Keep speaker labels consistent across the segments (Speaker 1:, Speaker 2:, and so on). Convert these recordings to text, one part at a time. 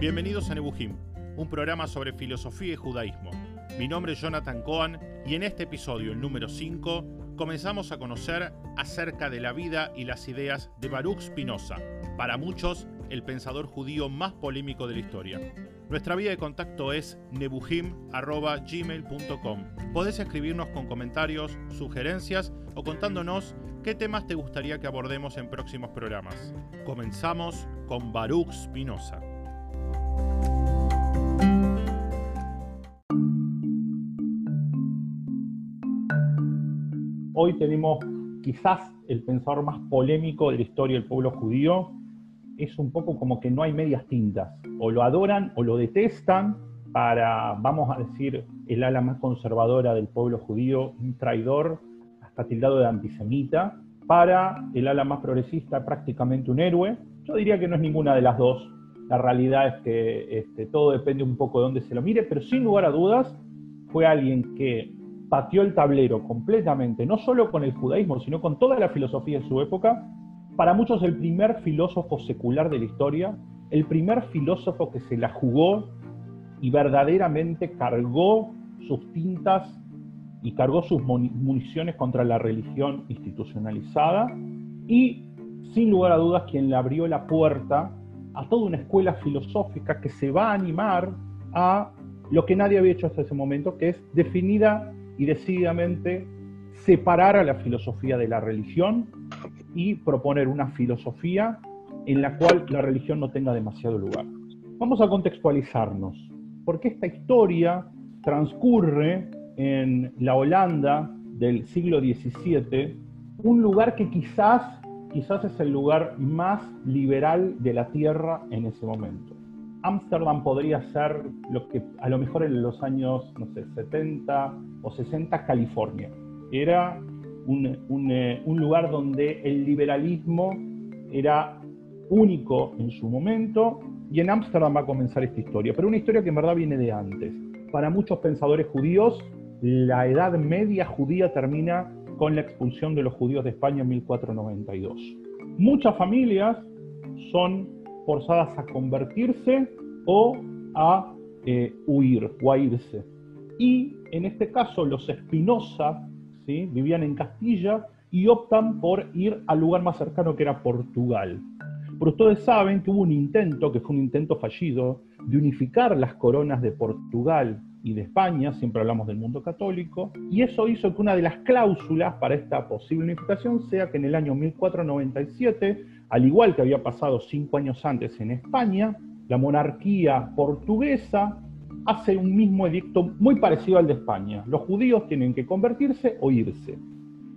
Speaker 1: Bienvenidos a Nebuhim, un programa sobre filosofía y judaísmo. Mi nombre es Jonathan Cohen y en este episodio, el número 5, comenzamos a conocer acerca de la vida y las ideas de Baruch Spinoza, para muchos el pensador judío más polémico de la historia. Nuestra vía de contacto es nebuhim.gmail.com. Podés escribirnos con comentarios, sugerencias o contándonos qué temas te gustaría que abordemos en próximos programas. Comenzamos con Baruch Spinoza.
Speaker 2: Hoy tenemos quizás el pensador más polémico de la historia del pueblo judío, es un poco como que no hay medias tintas. O lo adoran o lo detestan para, vamos a decir, el ala más conservadora del pueblo judío, un traidor hasta tildado de antisemita. Para el ala más progresista, prácticamente un héroe. Yo diría que no es ninguna de las dos. La realidad es que este, todo depende un poco de dónde se lo mire, pero sin lugar a dudas fue alguien que pateó el tablero completamente, no solo con el judaísmo, sino con toda la filosofía de su época, para muchos el primer filósofo secular de la historia, el primer filósofo que se la jugó y verdaderamente cargó sus tintas y cargó sus municiones contra la religión institucionalizada. Y sin lugar a dudas quien le abrió la puerta a toda una escuela filosófica que se va a animar a lo que nadie había hecho hasta ese momento, que es definida y decididamente separar a la filosofía de la religión y proponer una filosofía en la cual la religión no tenga demasiado lugar. Vamos a contextualizarnos, porque esta historia transcurre en la Holanda del siglo XVII, un lugar que quizás, quizás es el lugar más liberal de la tierra en ese momento. Ámsterdam podría ser lo que a lo mejor en los años, no sé, 70 o 60, California. Era eh, un, lugar donde el liberalismo era único en su momento y en Ámsterdam va a comenzar esta historia, pero una historia que en verdad viene de antes. Para muchos pensadores judíos, la Edad Media judía termina con la expulsión de los judíos de España en 1492. Muchas familias son forzadas a convertirse o a eh, huir o a irse. Y en este caso los Espinosa vivían en Castilla y optan por ir al lugar más cercano que era Portugal. Pero ustedes saben que hubo un intento, que fue un intento fallido, de unificar las coronas de Portugal y de España, siempre hablamos del mundo católico, y eso hizo que una de las cláusulas para esta posible unificación sea que en el año 1497, al igual que había pasado cinco años antes en España, la monarquía portuguesa hace un mismo edicto muy parecido al de España. Los judíos tienen que convertirse o irse.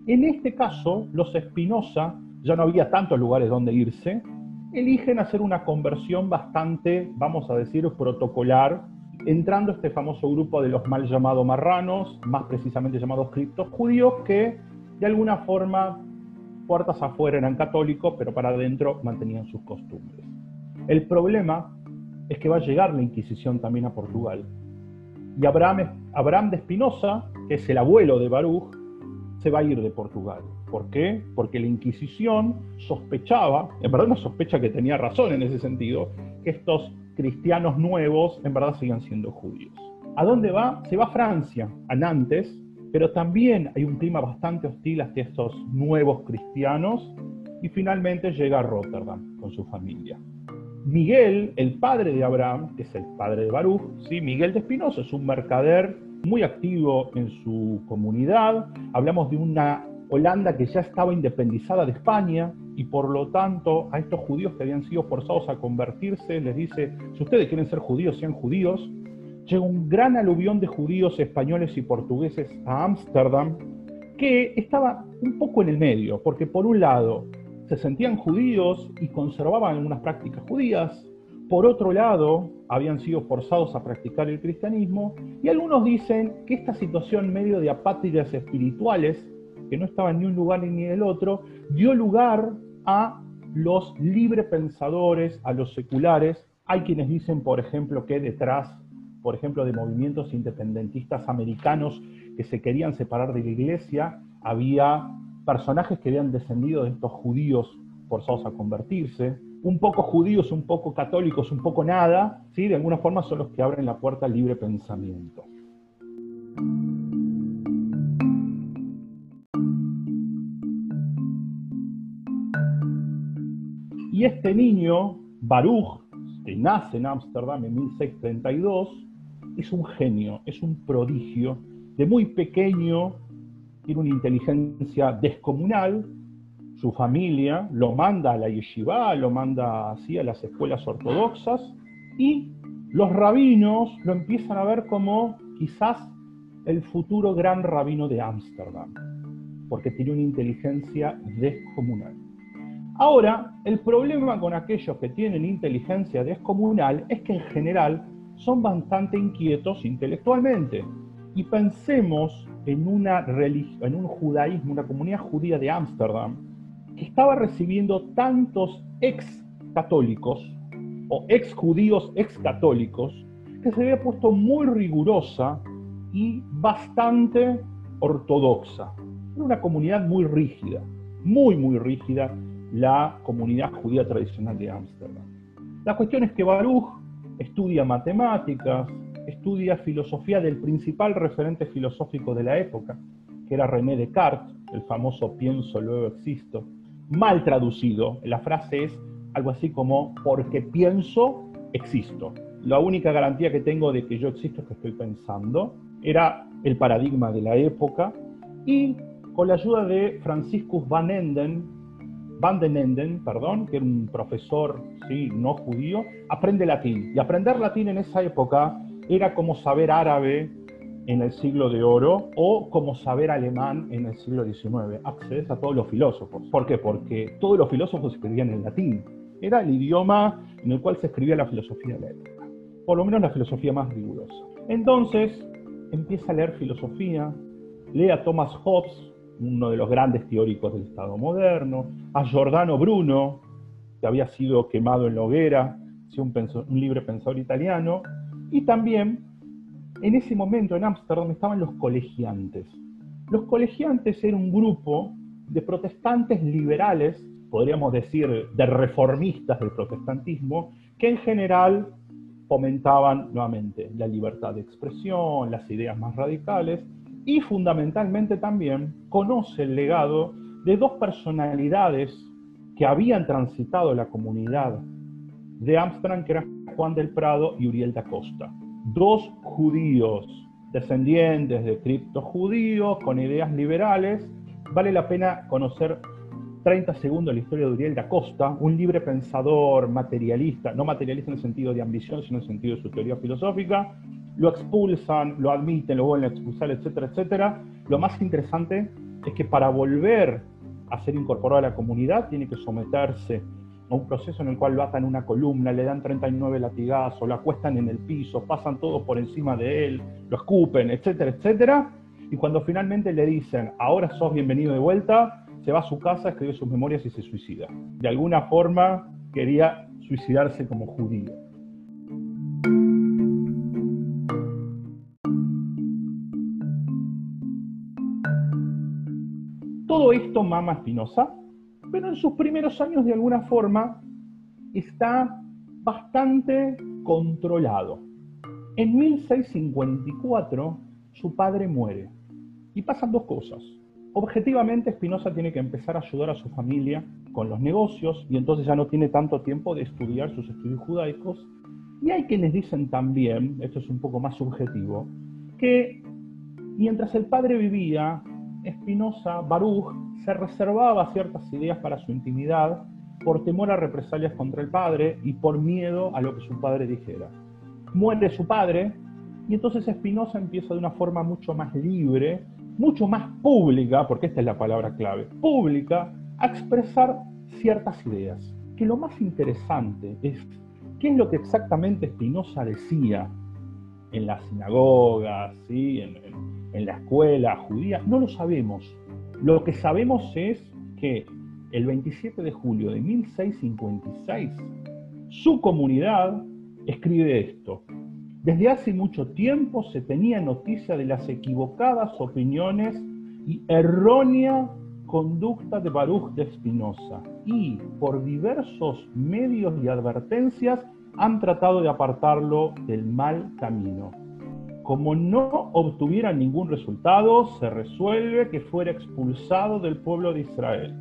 Speaker 2: En este caso, los Espinosa, ya no había tantos lugares donde irse, eligen hacer una conversión bastante, vamos a decir, protocolar, entrando este famoso grupo de los mal llamados marranos, más precisamente llamados criptos judíos, que de alguna forma, puertas afuera eran católicos, pero para adentro mantenían sus costumbres. El problema es que va a llegar la Inquisición también a Portugal. Y Abraham, de Espinosa, que es el abuelo de Baruch, se va a ir de Portugal. ¿Por qué? Porque la Inquisición sospechaba, en verdad no sospecha que tenía razón en ese sentido, que estos cristianos nuevos en verdad sigan siendo judíos. ¿A dónde va? Se va a Francia, a Nantes, pero también hay un clima bastante hostil hacia estos nuevos cristianos y finalmente llega a Rotterdam con su familia. Miguel, el padre de Abraham, que es el padre de Baruch, ¿sí? Miguel de Espinosa es un mercader muy activo en su comunidad. Hablamos de una Holanda que ya estaba independizada de España y por lo tanto a estos judíos que habían sido forzados a convertirse les dice, si ustedes quieren ser judíos, sean judíos. Llega un gran aluvión de judíos españoles y portugueses a Ámsterdam que estaba un poco en el medio, porque por un lado se sentían judíos y conservaban algunas prácticas judías. Por otro lado, habían sido forzados a practicar el cristianismo y algunos dicen que esta situación medio de apátridas espirituales, que no estaban ni un lugar ni el otro, dio lugar a los libre pensadores, a los seculares. Hay quienes dicen, por ejemplo, que detrás, por ejemplo, de movimientos independentistas americanos que se querían separar de la iglesia, había personajes que habían descendido de estos judíos forzados a convertirse. un poco judíos, un poco católicos, un poco nada, ¿sí? de alguna forma son los que abren la puerta al libre pensamiento. Y este niño, Baruch, que nace en Ámsterdam en 1632, es un genio, es un prodigio. De muy pequeño tiene una inteligencia descomunal, su familia lo manda a la yeshiva, lo manda así a las escuelas ortodoxas y los rabinos lo empiezan a ver como quizás el futuro gran rabino de Ámsterdam, porque tiene una inteligencia descomunal. Ahora, el problema con aquellos que tienen inteligencia descomunal es que en general son bastante inquietos intelectualmente. Y pensemos en, una en un judaísmo, una comunidad judía de Ámsterdam, que estaba recibiendo tantos ex católicos o ex judíos ex católicos que se había puesto muy rigurosa y bastante ortodoxa. Era una comunidad muy rígida, muy, muy rígida, la comunidad judía tradicional de Ámsterdam. La cuestión es que Baruch estudia matemáticas, estudia filosofía del principal referente filosófico de la época, que era René Descartes, el famoso pienso, luego existo, mal traducido. La frase es algo así como, porque pienso, existo. La única garantía que tengo de que yo existo es que estoy pensando. Era el paradigma de la época. Y con la ayuda de Franciscus van Enden, van den Enden, perdón, que era un profesor ¿sí? no judío, aprende latín. Y aprender latín en esa época era como saber árabe en el siglo de oro o como saber alemán en el siglo XIX. Accedes a todos los filósofos. ¿Por qué? Porque todos los filósofos escribían en latín. Era el idioma en el cual se escribía la filosofía de la época. Por lo menos la filosofía más rigurosa. Entonces empieza a leer filosofía, lee a Thomas Hobbes, uno de los grandes teóricos del Estado moderno, a Giordano Bruno, que había sido quemado en la hoguera, un, un libre pensador italiano, y también en ese momento en Ámsterdam estaban los colegiantes. Los colegiantes eran un grupo de protestantes liberales, podríamos decir de reformistas del protestantismo, que en general fomentaban nuevamente la libertad de expresión, las ideas más radicales y fundamentalmente también conoce el legado de dos personalidades que habían transitado la comunidad de Ámsterdam, que eran Juan del Prado y Uriel da Costa dos judíos, descendientes de criptos judíos, con ideas liberales. Vale la pena conocer 30 segundos la historia de Uriel da Costa, un libre pensador materialista, no materialista en el sentido de ambición, sino en el sentido de su teoría filosófica. Lo expulsan, lo admiten, lo vuelven a expulsar, etcétera, etcétera. Lo más interesante es que para volver a ser incorporado a la comunidad tiene que someterse un proceso en el cual lo atan una columna, le dan 39 latigazos, lo acuestan en el piso, pasan todos por encima de él, lo escupen, etcétera, etcétera. Y cuando finalmente le dicen, ahora sos bienvenido de vuelta, se va a su casa, escribe sus memorias y se suicida. De alguna forma quería suicidarse como judío. Todo esto mama Espinosa pero en sus primeros años de alguna forma está bastante controlado. En 1654 su padre muere y pasan dos cosas. Objetivamente Spinoza tiene que empezar a ayudar a su familia con los negocios y entonces ya no tiene tanto tiempo de estudiar sus estudios judaicos. Y hay quienes dicen también, esto es un poco más subjetivo, que mientras el padre vivía, Spinoza, Baruch, se reservaba ciertas ideas para su intimidad por temor a represalias contra el padre y por miedo a lo que su padre dijera. Muere su padre y entonces Spinoza empieza de una forma mucho más libre, mucho más pública, porque esta es la palabra clave, pública, a expresar ciertas ideas. Que lo más interesante es qué es lo que exactamente Spinoza decía en las sinagogas, ¿sí? en, en la escuela judía, no lo sabemos lo que sabemos es que el 27 de julio de 1656, su comunidad escribe esto. Desde hace mucho tiempo se tenía noticia de las equivocadas opiniones y errónea conducta de Baruch de Spinoza y por diversos medios y advertencias han tratado de apartarlo del mal camino. Como no obtuviera ningún resultado, se resuelve que fuera expulsado del pueblo de Israel.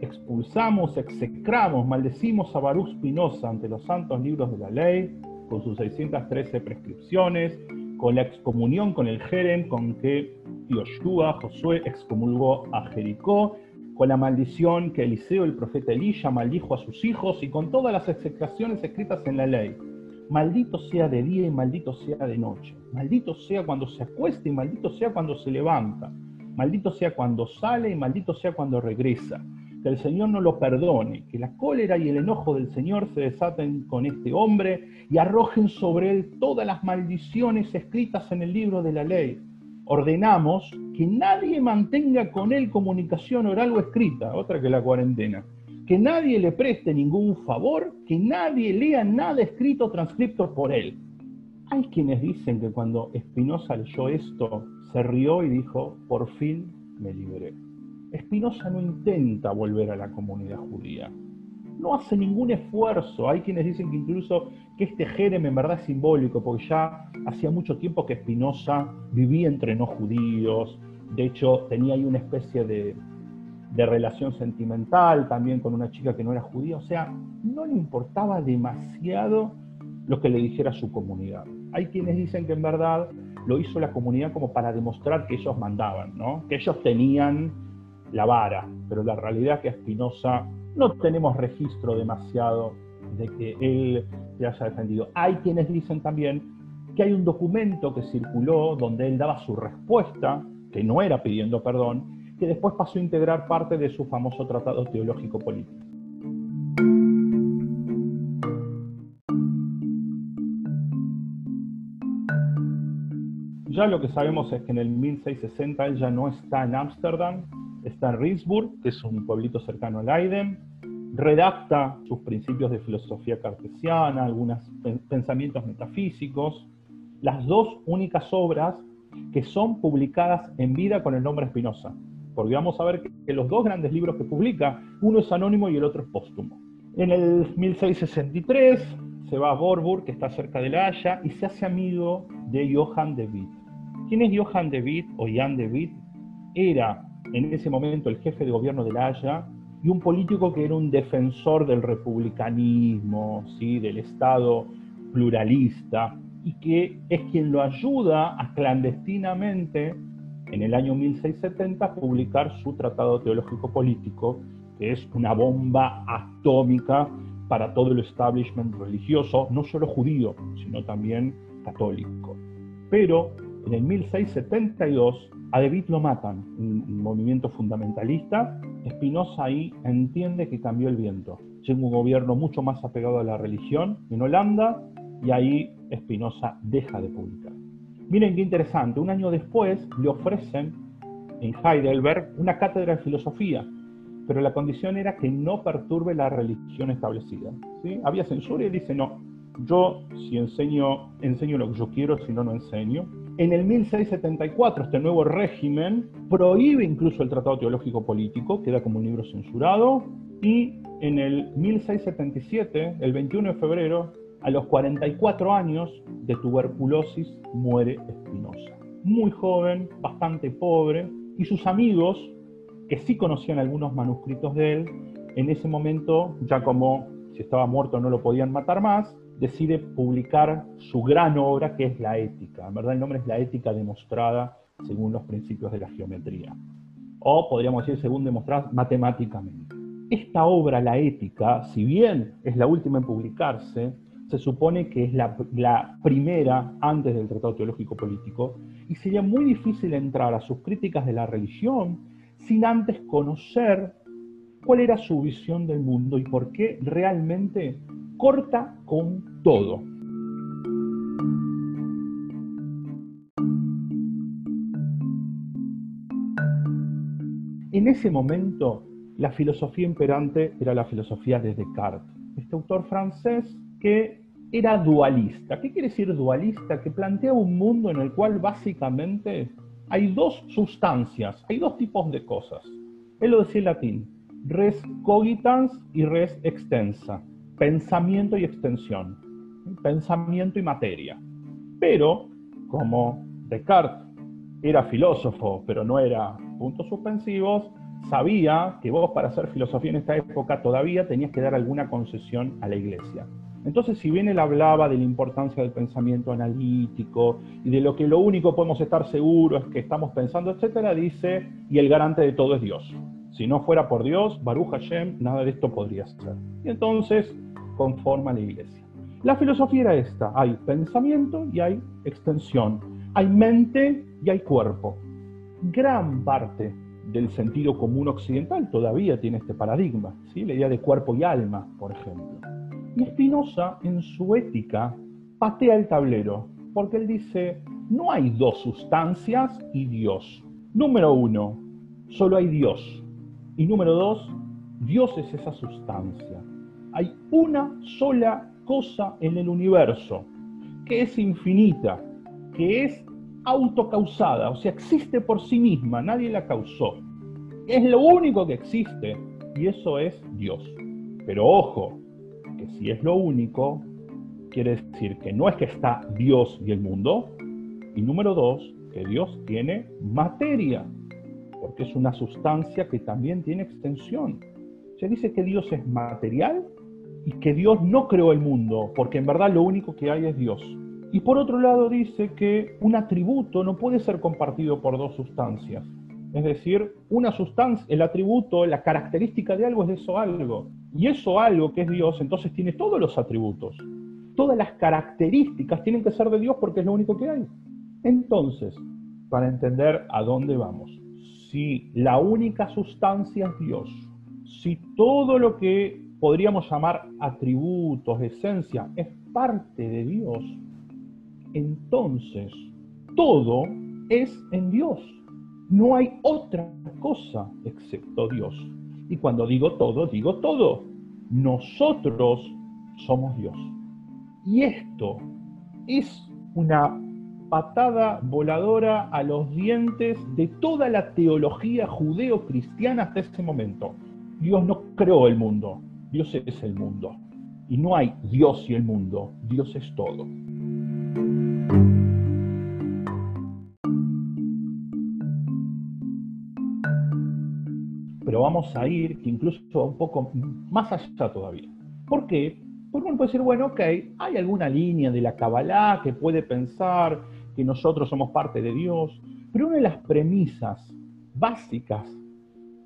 Speaker 2: Expulsamos, execramos, maldecimos a Baruch Spinoza ante los santos libros de la ley, con sus 613 prescripciones, con la excomunión con el Jerem con que Yoshua, Josué, excomulgó a Jericó, con la maldición que Eliseo, el profeta Elisha, maldijo a sus hijos y con todas las execraciones escritas en la ley. Maldito sea de día y maldito sea de noche. Maldito sea cuando se acuesta y maldito sea cuando se levanta. Maldito sea cuando sale y maldito sea cuando regresa. Que el Señor no lo perdone. Que la cólera y el enojo del Señor se desaten con este hombre y arrojen sobre él todas las maldiciones escritas en el libro de la ley ordenamos que nadie mantenga con él comunicación oral o escrita, otra que la cuarentena, que nadie le preste ningún favor, que nadie lea nada escrito o transcripto por él. Hay quienes dicen que cuando Espinosa leyó esto, se rió y dijo, por fin me libré. Espinosa no intenta volver a la comunidad judía, no hace ningún esfuerzo. Hay quienes dicen que incluso que este Jerem en verdad es simbólico, porque ya hacía mucho tiempo que Spinoza vivía entre no judíos, de hecho tenía ahí una especie de, de relación sentimental también con una chica que no era judía, o sea, no le importaba demasiado lo que le dijera su comunidad. Hay quienes dicen que en verdad lo hizo la comunidad como para demostrar que ellos mandaban, ¿no? que ellos tenían la vara, pero la realidad es que Spinoza no tenemos registro demasiado de que él se haya defendido. Hay quienes dicen también que hay un documento que circuló donde él daba su respuesta, que no era pidiendo perdón, que después pasó a integrar parte de su famoso tratado teológico político. Ya lo que sabemos es que en el 1660 él ya no está en Ámsterdam, está en Riesburg, que es un pueblito cercano a Leiden, redacta sus principios de filosofía cartesiana, algunos pensamientos metafísicos, las dos únicas obras que son publicadas en vida con el nombre Spinoza, porque vamos a ver que los dos grandes libros que publica, uno es anónimo y el otro es póstumo. En el 1663 se va a Borburg, que está cerca de La Haya, y se hace amigo de Johann de Witt. ¿Quién es Johann de Witt o Jan de Witt? Era en ese momento el jefe de gobierno de La Haya y un político que era un defensor del republicanismo, ¿sí? del Estado pluralista, y que es quien lo ayuda a clandestinamente, en el año 1670, publicar su Tratado Teológico Político, que es una bomba atómica para todo el establishment religioso, no solo judío, sino también católico. Pero en el 1672 a Witt lo matan, un, movimiento fundamentalista. Spinoza ahí entiende que cambió el viento. Llega un gobierno mucho más apegado a la religión en Holanda y ahí Spinoza deja de publicar. Miren qué interesante, un año después le ofrecen en Heidelberg una cátedra de filosofía, pero la condición era que no perturbe la religión establecida. ¿sí? Había censura y dice, no, yo si enseño, enseño lo que yo quiero, si no, no enseño. En el 1674, este nuevo régimen prohíbe incluso el Tratado Teológico Político, queda como un libro censurado, y en el 1677, el 21 de febrero, a los 44 años de tuberculosis, muere Spinoza. Muy joven, bastante pobre, y sus amigos, que sí conocían algunos manuscritos de él, en ese momento, ya como si estaba muerto no lo podían matar más, decide publicar su gran obra que es la ética. En verdad el nombre es la ética demostrada según los principios de la geometría. O podríamos decir según demostrar matemáticamente. Esta obra, la ética, si bien es la última en publicarse, se supone que es la, primera antes del Tratado Teológico Político, y sería muy difícil entrar a sus críticas de la religión sin antes conocer cuál era su visión del mundo y por qué realmente corta con todo. En ese momento, la filosofía imperante era la filosofía de Descartes, este autor francés que era dualista. ¿Qué quiere decir dualista? Que plantea un mundo en el cual básicamente hay dos sustancias, hay dos tipos de cosas. Él lo decía en latín, res cogitans y res extensa, pensamiento y extensión, pensamiento y materia. Pero, como Descartes era filósofo, pero no era puntos suspensivos, sabía que vos para hacer filosofía en esta época todavía tenías que dar alguna concesión a la iglesia. Entonces, si bien él hablaba de la importancia del pensamiento analítico y de lo que lo único podemos estar seguros es que estamos pensando, etcétera, dice, y el garante de todo es Dios. Si no fuera por Dios, Baruch Hashem, nada de esto podría ser. Y entonces conforma la iglesia. La filosofía era esta, hay pensamiento y hay extensión, hay mente y hay cuerpo. Gran parte del sentido común occidental todavía tiene este paradigma, ¿sí? la idea de cuerpo y alma, por ejemplo. Y Spinoza, en su ética, patea el tablero, porque él dice, no hay dos sustancias y Dios. Número uno, solo hay Dios. Y número dos, Dios es esa sustancia. Hay una sola cosa en el universo, que es infinita, que es autocausada, o sea, existe por sí misma, nadie la causó. Es lo único que existe y eso es Dios. Pero ojo, si es lo único, quiere decir que no es que está Dios y el mundo, y número dos, que Dios tiene materia, porque es una sustancia que también tiene extensión. Se dice que Dios es material y que Dios no creó el mundo, porque en verdad lo único que hay es Dios. Y por otro lado dice que un atributo no puede ser compartido por dos sustancias. Es decir, una sustancia, el atributo, la característica de algo es de eso algo. Y eso algo que es Dios, entonces tiene todos los atributos. Todas las características tienen que ser de Dios porque es lo único que hay. Entonces, para entender a dónde vamos, si la única sustancia es Dios, si todo lo que podríamos llamar atributos, esencia, es parte de Dios, entonces todo es en Dios. No hay otra cosa excepto Dios. Y cuando digo todo, digo todo. Nosotros somos Dios. Y esto es una patada voladora a los dientes de toda la teología judeo-cristiana hasta ese momento. Dios no creó el mundo, Dios es el mundo. Y no hay Dios y el mundo, Dios es todo. Pero vamos a ir incluso un poco más allá todavía. ¿Por qué? Porque uno puede decir, bueno, ok, hay alguna línea de la Kabbalah que puede pensar que nosotros somos parte de Dios, pero una de las premisas básicas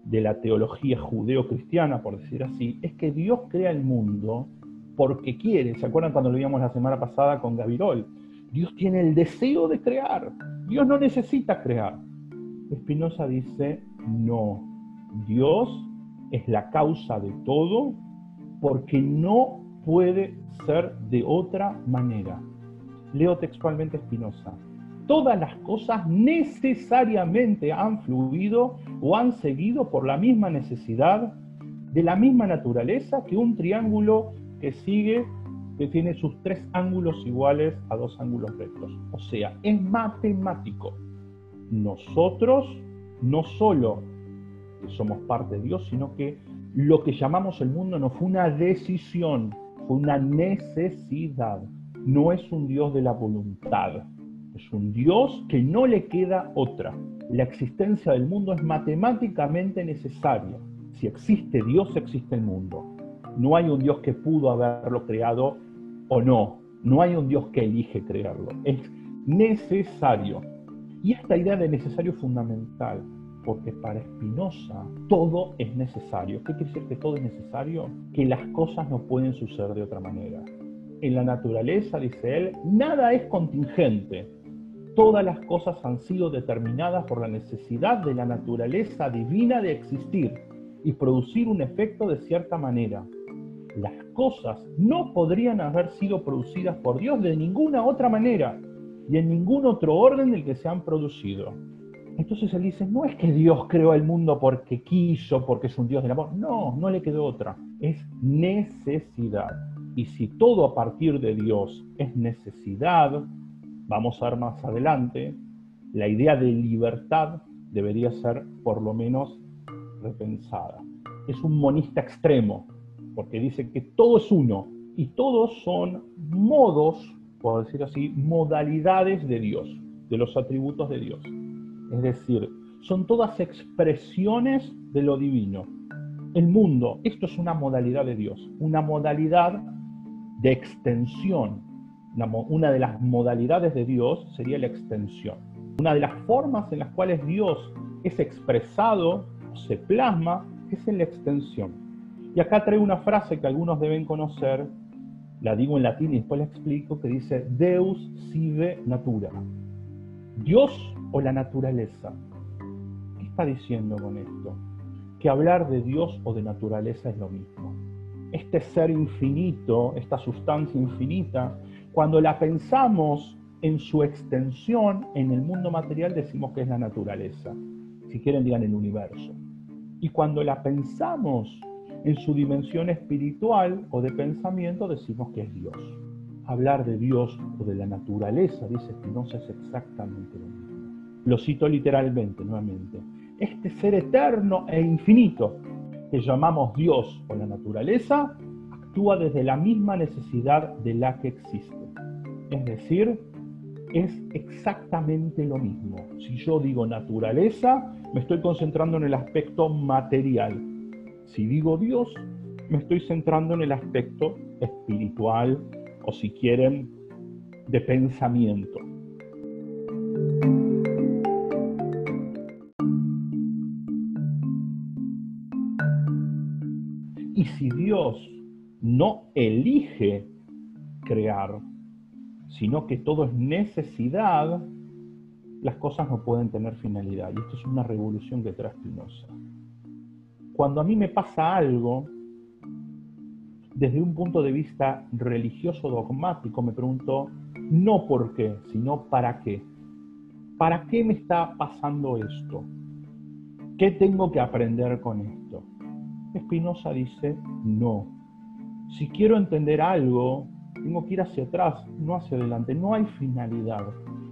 Speaker 2: de la teología judeo-cristiana, por decir así, es que Dios crea el mundo porque quiere. ¿Se acuerdan cuando lo vimos la semana pasada con Gavirol? Dios tiene el deseo de crear. Dios no necesita crear. Spinoza dice, no, Dios es la causa de todo porque no puede ser de otra manera. Leo textualmente Spinoza. Todas las cosas necesariamente han fluido o han seguido por la misma necesidad de la misma naturaleza que un triángulo que sigue, que tiene sus tres ángulos iguales a dos ángulos rectos. O sea, es matemático. Nosotros no solo somos parte de Dios, sino que lo que llamamos el mundo no fue una decisión, fue una necesidad no es un Dios de la voluntad, es un Dios que no le queda otra. La existencia del mundo es matemáticamente necesaria. Si existe Dios, existe el mundo. No hay un Dios que pudo haberlo creado o no. No hay un Dios que elige crearlo. Es necesario. Y esta idea de necesario es fundamental, porque para Spinoza todo es necesario. ¿Qué quiere decir que todo es necesario? Que las cosas no pueden suceder de otra manera en la naturaleza, dice él, nada es contingente. Todas las cosas han sido determinadas por la necesidad de la naturaleza divina de existir y producir un efecto de cierta manera. Las cosas no podrían haber sido producidas por Dios de ninguna otra manera y en ningún otro orden del que se han producido. Entonces él dice, no es que Dios creó el mundo porque quiso, porque es un Dios del amor. No, no le quedó otra. Es necesidad. Y si todo a partir de Dios es necesidad, vamos a ver más adelante, la idea de libertad debería ser por lo menos repensada. Es un monista extremo, porque dice que todo es uno y todos son modos, por decir así, modalidades de Dios, de los atributos de Dios. Es decir, son todas expresiones de lo divino. El mundo, esto es una modalidad de Dios, una modalidad de extensión. Una de las modalidades de Dios sería la extensión. Una de las formas en las cuales Dios es expresado, se plasma, es en la extensión. Y acá traigo una frase que algunos deben conocer, la digo en latín y después la explico, que dice Deus sive natura. Dios o la naturaleza. ¿Qué está diciendo con esto? Que hablar de Dios o de naturaleza es lo mismo. Este ser infinito, esta sustancia infinita, cuando la pensamos en su extensión en el mundo material decimos que es la naturaleza. Si quieren digan el universo. Y cuando la pensamos en su dimensión espiritual o de pensamiento decimos que es Dios. Hablar de Dios o de la naturaleza, dice Spinoza, es exactamente lo mismo. Lo cito literalmente nuevamente. Este ser eterno e infinito que llamamos Dios o la naturaleza actúa desde la misma necesidad de la que existe. Es decir, es exactamente lo mismo. Si yo digo naturaleza, me estoy concentrando en el aspecto material. Si digo Dios, me estoy centrando en el aspecto espiritual o si quieren, de pensamiento. Si Dios no elige crear, sino que todo es necesidad, las cosas no pueden tener finalidad. Y esto es una revolución que trae Spinoza. Cuando a mí me pasa algo, desde un punto de vista religioso dogmático, me pregunto no por qué, sino para qué. ¿Para qué me está pasando esto? ¿Qué tengo que aprender con esto? Spinoza dice, no. Si quiero entender algo, tengo que ir hacia atrás, no hacia adelante. No hay finalidad.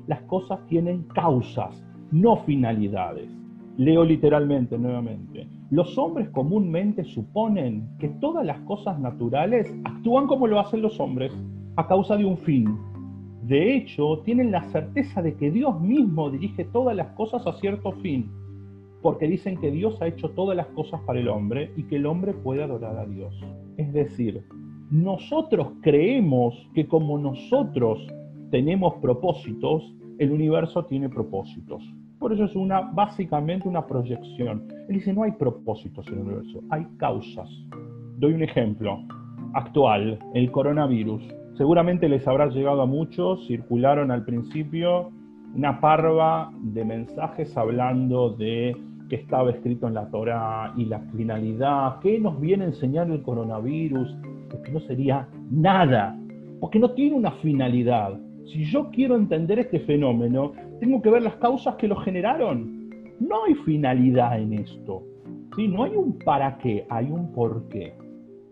Speaker 2: Las cosas tienen causas, no finalidades. Leo literalmente nuevamente. Los hombres comúnmente suponen que todas las cosas naturales actúan como lo hacen los hombres, a causa de un fin. De hecho, tienen la certeza de que Dios mismo dirige todas las cosas a cierto fin porque dicen que Dios ha hecho todas las cosas para el hombre y que el hombre puede adorar a Dios. Es decir, nosotros creemos que como nosotros tenemos propósitos, el universo tiene propósitos. Por eso es una, básicamente una proyección. Él dice, no hay propósitos en el universo, hay causas. Doy un ejemplo actual, el coronavirus. Seguramente les habrá llegado a muchos, circularon al principio una parva de mensajes hablando de que estaba escrito en la Torah y la finalidad, qué nos viene a enseñar el coronavirus, que no sería nada, porque no tiene una finalidad. Si yo quiero entender este fenómeno, tengo que ver las causas que lo generaron. No hay finalidad en esto. ¿sí? No hay un para qué, hay un por qué.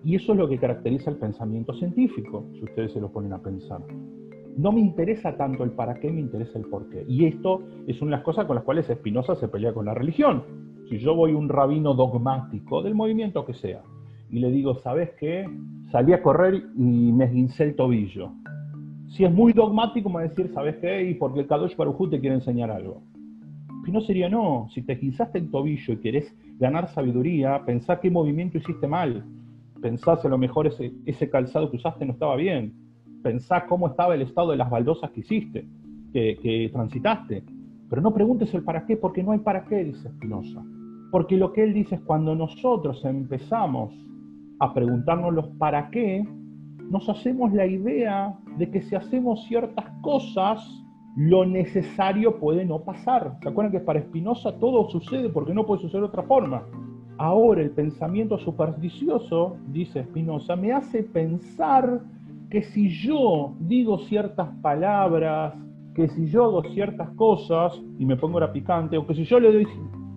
Speaker 2: Y eso es lo que caracteriza el pensamiento científico, si ustedes se lo ponen a pensar. No me interesa tanto el para qué, me interesa el por qué. Y esto es una de las cosas con las cuales Spinoza se pelea con la religión. Si yo voy un rabino dogmático del movimiento que sea y le digo, ¿sabes qué? Salí a correr y me esguincé el tobillo. Si es muy dogmático, me va a decir, ¿sabes qué? Y porque el Kadosh Baruj te quiere enseñar algo. no sería no. Si te esguinzaste el tobillo y querés ganar sabiduría, pensá qué movimiento hiciste mal. Pensá si a lo mejor ese calzado que usaste no estaba bien pensá cómo estaba el estado de las baldosas que hiciste, que, transitaste. Pero no preguntes el para qué, porque no hay para qué, dice Spinoza. Porque lo que él dice es cuando nosotros empezamos a preguntarnos los para qué, nos hacemos la idea de que si hacemos ciertas cosas, lo necesario puede no pasar. ¿Se acuerdan que para Spinoza todo sucede porque no puede suceder de otra forma? Ahora el pensamiento supersticioso, dice Spinoza, me hace pensar que si yo digo ciertas palabras, que si yo hago ciertas cosas, y me pongo la picante, o que si yo le doy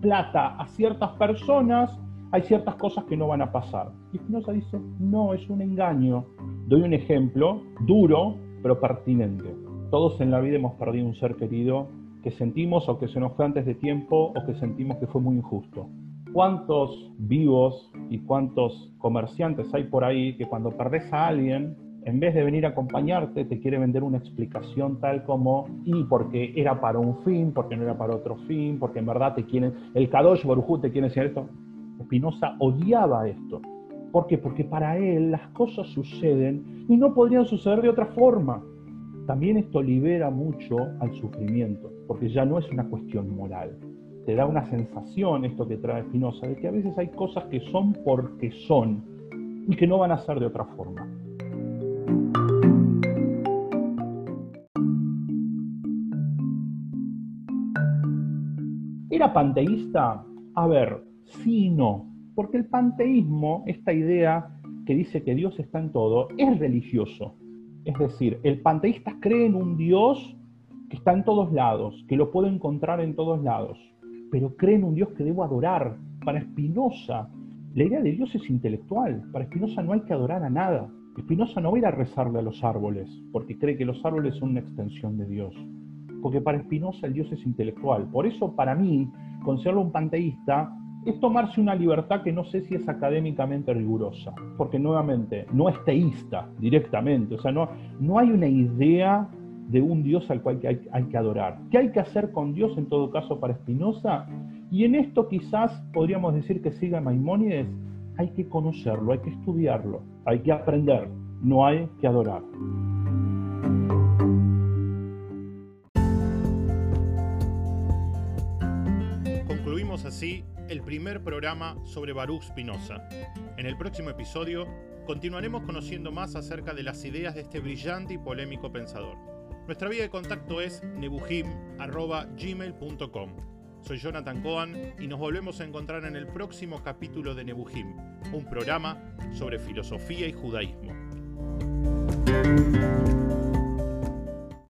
Speaker 2: plata a ciertas personas, hay ciertas cosas que no van a pasar. Y Spinoza dice, no, es un engaño. Doy un ejemplo duro, pero pertinente. Todos en la vida hemos perdido un ser querido que sentimos o que se nos fue antes de tiempo o que sentimos que fue muy injusto. ¿Cuántos vivos y cuántos comerciantes hay por ahí que cuando perdés a alguien, en vez de venir a acompañarte, te quiere vender una explicación tal como, y porque era para un fin, porque no era para otro fin, porque en verdad te quieren, el Kadosh Barujú te quiere decir esto? Spinoza odiaba esto. ¿Por qué? Porque para él las cosas suceden y no podrían suceder de otra forma. También esto libera mucho al sufrimiento, porque ya no es una cuestión moral te da una sensación, esto que trae Spinoza, de que a veces hay cosas que son porque son y que no van a ser de otra forma. ¿Era panteísta? A ver, sí y no. Porque el panteísmo, esta idea que dice que Dios está en todo, es religioso. Es decir, el panteísta cree en un Dios que está en todos lados, que lo puede encontrar en todos lados pero cree en un Dios que debo adorar. Para Spinoza, la idea de Dios es intelectual. Para Spinoza no hay que adorar a nada. Spinoza no va a ir a rezarle a los árboles, porque cree que los árboles son una extensión de Dios. Porque para Spinoza el Dios es intelectual. Por eso, para mí, considerarlo un panteísta es tomarse una libertad que no sé si es académicamente rigurosa. Porque, nuevamente, no es teísta directamente. O sea, no, no hay una idea de un Dios al cual hay, hay, que adorar. ¿Qué hay que hacer con Dios en todo caso para Spinoza? Y en esto quizás podríamos decir que siga Maimónides, hay que conocerlo, hay que estudiarlo, hay que aprender, no hay que adorar.
Speaker 1: El primer programa sobre Baruch Spinoza. En el próximo episodio continuaremos conociendo más acerca de las ideas de este brillante y polémico pensador. Nuestra vía de contacto es nebujim.gmail.com. Soy Jonathan Cohen y nos volvemos a encontrar en el próximo capítulo de Nebujim, un programa sobre filosofía y judaísmo.